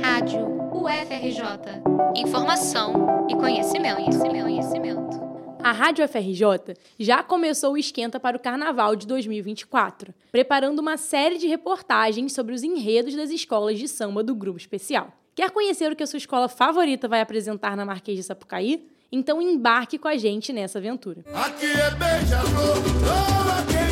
Rádio UFRJ. Informação e conhecimento, conhecimento, conhecimento. A Rádio FRJ já começou o esquenta para o Carnaval de 2024, preparando uma série de reportagens sobre os enredos das escolas de samba do Grupo Especial. Quer conhecer o que a sua escola favorita vai apresentar na Marquês de Sapucaí? Então embarque com a gente nessa aventura. Aqui é beija-flor, oh, quem doer,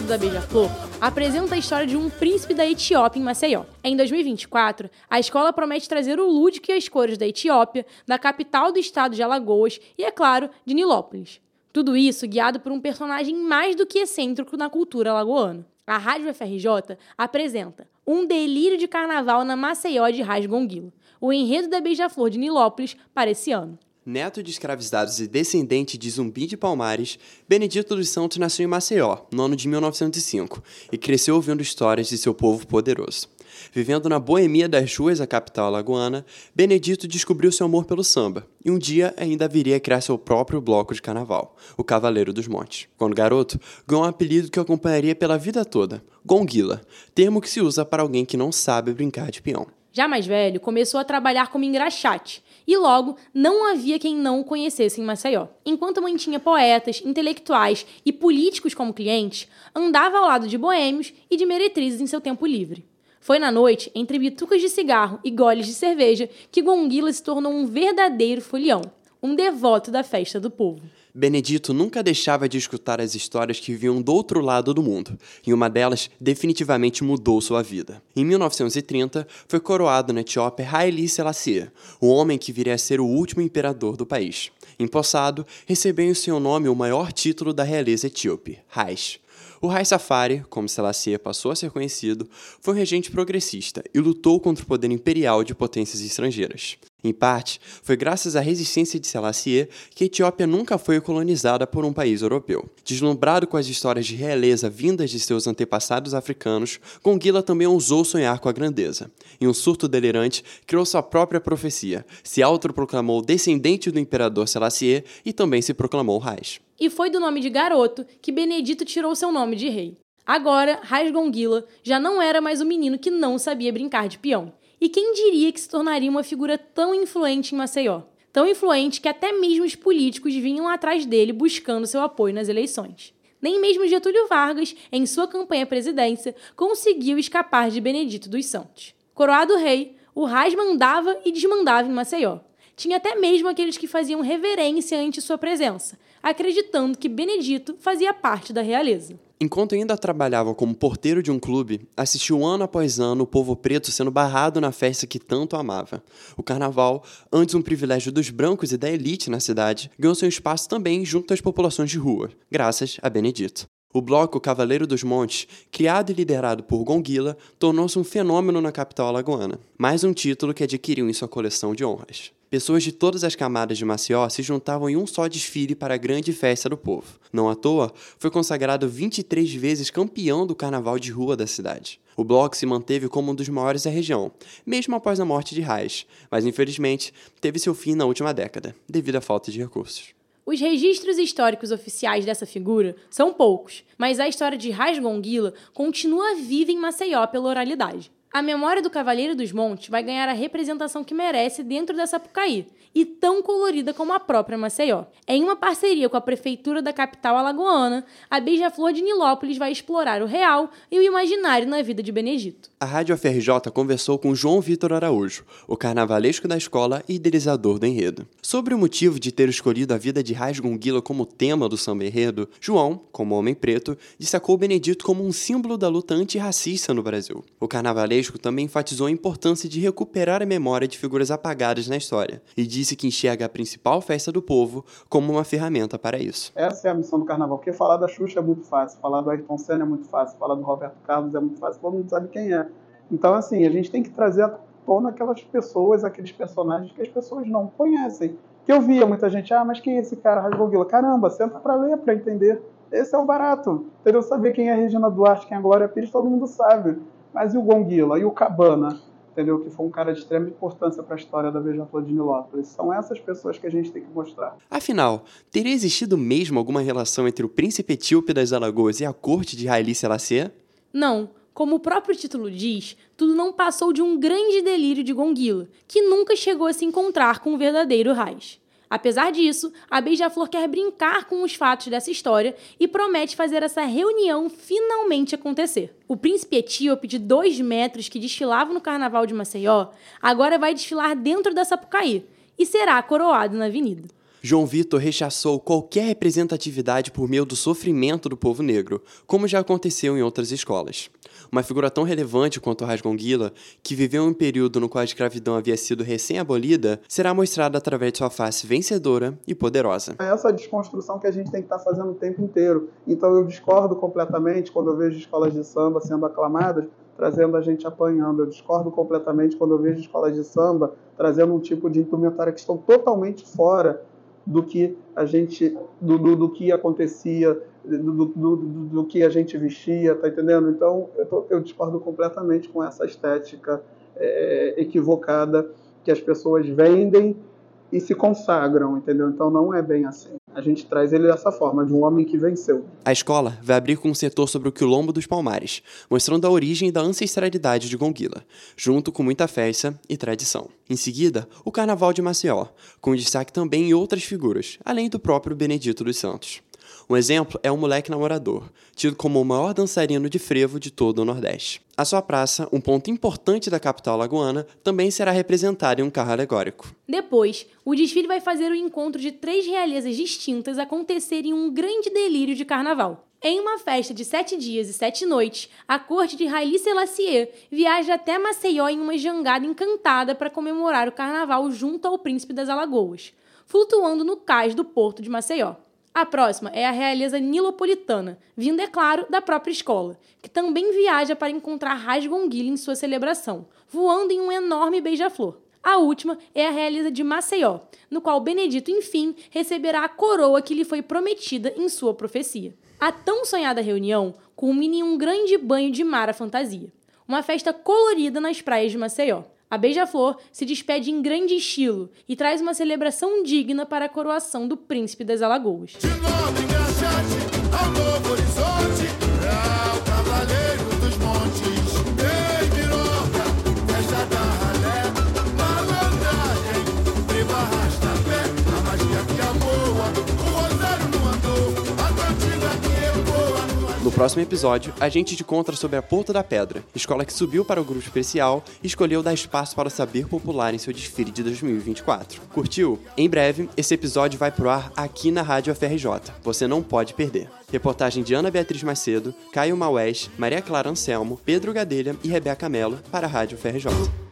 doer. O samba enredo da Beija-Flor apresenta a história de um príncipe da Etiópia em Maceió. Em 2024, a escola promete trazer o lúdico e as cores da Etiópia, da capital do estado de Alagoas e, é claro, de Nilópolis. Tudo isso guiado por um personagem mais do que excêntrico na cultura alagoana. A Rádio FRJ apresenta Um Delírio de Carnaval na Maceió de Rasgonguilo, o enredo da Beija-Flor de Nilópolis para esse ano. Neto de escravizados e descendente de Zumbi de Palmares, Benedito dos Santos nasceu em Maceió, no ano de 1905, e cresceu ouvindo histórias de seu povo poderoso. Vivendo na boemia das ruas da capital alagoana, Benedito descobriu seu amor pelo samba, e um dia ainda viria a criar seu próprio bloco de carnaval, o Cavaleiro dos Montes. Quando garoto, ganhou um apelido que o acompanharia pela vida toda, Gonguila, termo que se usa para alguém que não sabe brincar de peão. Já mais velho, começou a trabalhar como engraxate e logo não havia quem não o conhecesse em Maceió. Enquanto mantinha poetas, intelectuais e políticos como clientes, andava ao lado de boêmios e de meretrizes em seu tempo livre. Foi na noite, entre bitucas de cigarro e goles de cerveja, que Gonguila se tornou um verdadeiro folião, um devoto da festa do povo. Benedito nunca deixava de escutar as histórias que vinham do outro lado do mundo, e uma delas definitivamente mudou sua vida. Em 1930, foi coroado na Etiópia Haile Selassie, o homem que viria a ser o último imperador do país. Empossado, recebeu em seu nome o maior título da realeza etíope, Haish. O Rai Safari, como Selassie passou a ser conhecido, foi um regente progressista e lutou contra o poder imperial de potências estrangeiras. Em parte, foi graças à resistência de Selassie que a Etiópia nunca foi colonizada por um país europeu. Deslumbrado com as histórias de realeza vindas de seus antepassados africanos, Gonguila também ousou sonhar com a grandeza. Em um surto delirante, criou sua própria profecia, se autoproclamou descendente do imperador Selassie e também se proclamou Raiz. E foi do nome de garoto que Benedito tirou seu nome de rei. Agora, Rasgonguila já não era mais o menino que não sabia brincar de peão. E quem diria que se tornaria uma figura tão influente em Maceió? Tão influente que até mesmo os políticos vinham atrás dele buscando seu apoio nas eleições. Nem mesmo Getúlio Vargas, em sua campanha à presidência, conseguiu escapar de Benedito dos Santos. Coroado rei, o Ras mandava e desmandava em Maceió. Tinha até mesmo aqueles que faziam reverência ante sua presença, acreditando que Benedito fazia parte da realeza. Enquanto ainda trabalhava como porteiro de um clube, assistiu ano após ano o povo preto sendo barrado na festa que tanto amava. O carnaval, antes um privilégio dos brancos e da elite na cidade, ganhou seu espaço também junto às populações de rua, graças a Benedito. O bloco Cavaleiro dos Montes, criado e liderado por Gonguila, tornou-se um fenômeno na capital alagoana. Mais um título que adquiriu em sua coleção de honras. Pessoas de todas as camadas de Maceió se juntavam em um só desfile para a grande festa do povo. Não à toa, foi consagrado 23 vezes campeão do carnaval de rua da cidade. O bloco se manteve como um dos maiores da região, mesmo após a morte de Reis, mas infelizmente teve seu fim na última década, devido à falta de recursos. Os registros históricos oficiais dessa figura são poucos, mas a história de Rasgonguila continua viva em Maceió pela oralidade. A memória do Cavaleiro dos Montes vai ganhar a representação que merece dentro dessa Sapucaí, e tão colorida como a própria Maceió. Em uma parceria com a prefeitura da capital alagoana, a Beija-Flor de Nilópolis vai explorar o real e o imaginário na vida de Benedito. A Rádio FRJ conversou com João Vitor Araújo, o carnavalesco da escola e idealizador do enredo. Sobre o motivo de ter escolhido a vida de Rasgonguila como tema do samba enredo, João, como homem preto, destacou Benedito como um símbolo da luta antirracista no Brasil. O carnavalesco também enfatizou a importância de recuperar a memória de figuras apagadas na história e disse que enxerga a principal festa do povo como uma ferramenta para isso. Essa é a missão do carnaval, porque falar da Xuxa é muito fácil, falar do Ayrton Senna é muito fácil, falar do Roberto Carlos é muito fácil, todo mundo sabe quem é. Então, assim, a gente tem que trazer à tona aquelas pessoas, aqueles personagens que as pessoas não conhecem. Que eu via muita gente, ah, mas quem é esse cara, Rasgoguila? Caramba, senta para ler, para entender. Esse é o barato. Entendeu? Saber quem é Regina Duarte, quem é Glória Pires, todo mundo sabe. Mas e o Gonguila? E o Cabana? entendeu? Que foi um cara de extrema importância para a história da Beija-Flor de Nilópolis. São essas pessoas que a gente tem que mostrar. Afinal, teria existido mesmo alguma relação entre o príncipe etíope das Alagoas e a corte de Haile Selassie? Não. Como o próprio título diz, tudo não passou de um grande delírio de Gonguila, que nunca chegou a se encontrar com o verdadeiro Raiz. Apesar disso, a Beija-Flor quer brincar com os fatos dessa história e promete fazer essa reunião finalmente acontecer. O príncipe etíope de dois metros que desfilava no carnaval de Maceió agora vai desfilar dentro da Sapucaí e será coroado na avenida. João Vitor rechaçou qualquer representatividade por meio do sofrimento do povo negro, como já aconteceu em outras escolas. Uma figura tão relevante quanto Rasgonguila, que viveu um período no qual a escravidão havia sido recém-abolida, será mostrada através de sua face vencedora e poderosa. É essa desconstrução que a gente tem que estar fazendo o tempo inteiro. Então eu discordo completamente quando eu vejo escolas de samba sendo aclamadas trazendo a gente apanhando. Eu discordo completamente quando eu vejo escolas de samba trazendo um tipo de indumentária que estão totalmente fora do que a gente, do, do, do que acontecia, do, do, do, que a gente vestia, tá entendendo? Então eu, tô, eu discordo completamente com essa estética é, equivocada que as pessoas vendem e se consagram, entendeu? Então não é bem assim. A gente traz ele dessa forma, de um homem que venceu. A escola vai abrir com um setor sobre o quilombo dos Palmares, mostrando a origem da ancestralidade de Gonguila, junto com muita festa e tradição. Em seguida, o Carnaval de Maceió, com destaque também em outras figuras, além do próprio Benedito dos Santos. Um exemplo é o Moleque Namorador, tido como o maior dançarino de frevo de todo o Nordeste. A sua praça, um ponto importante da capital lagoana, também será representada em um carro alegórico. Depois, o desfile vai fazer o encontro de três realezas distintas acontecer em um grande delírio de carnaval. Em uma festa de sete dias e sete noites, a corte de Haile Selassie viaja até Maceió em uma jangada encantada para comemorar o carnaval junto ao príncipe das Alagoas, flutuando no cais do porto de Maceió. A próxima é a realeza nilopolitana, vinda, é claro, da própria escola, que também viaja para encontrar Rasgonguila em sua celebração, voando em um enorme beija-flor. A última é a realeza de Maceió, no qual Benedito, enfim, receberá a coroa que lhe foi prometida em sua profecia. A tão sonhada reunião culmina em um grande banho de mar à fantasia, uma festa colorida nas praias de Maceió. A Beija-Flor se despede em grande estilo e traz uma celebração digna para a coroação do príncipe das Alagoas. Próximo episódio, a gente te conta sobre a Porta da Pedra, escola que subiu para o grupo especial e escolheu dar espaço para o saber popular em seu desfile de 2024. Curtiu? Em breve, esse episódio vai pro ar aqui na Rádio FRJ. Você não pode perder. Reportagem de Ana Beatriz Macedo, Caio Maués, Maria Clara Anselmo, Pedro Gadelha e Rebeca Mello para a Rádio FRJ.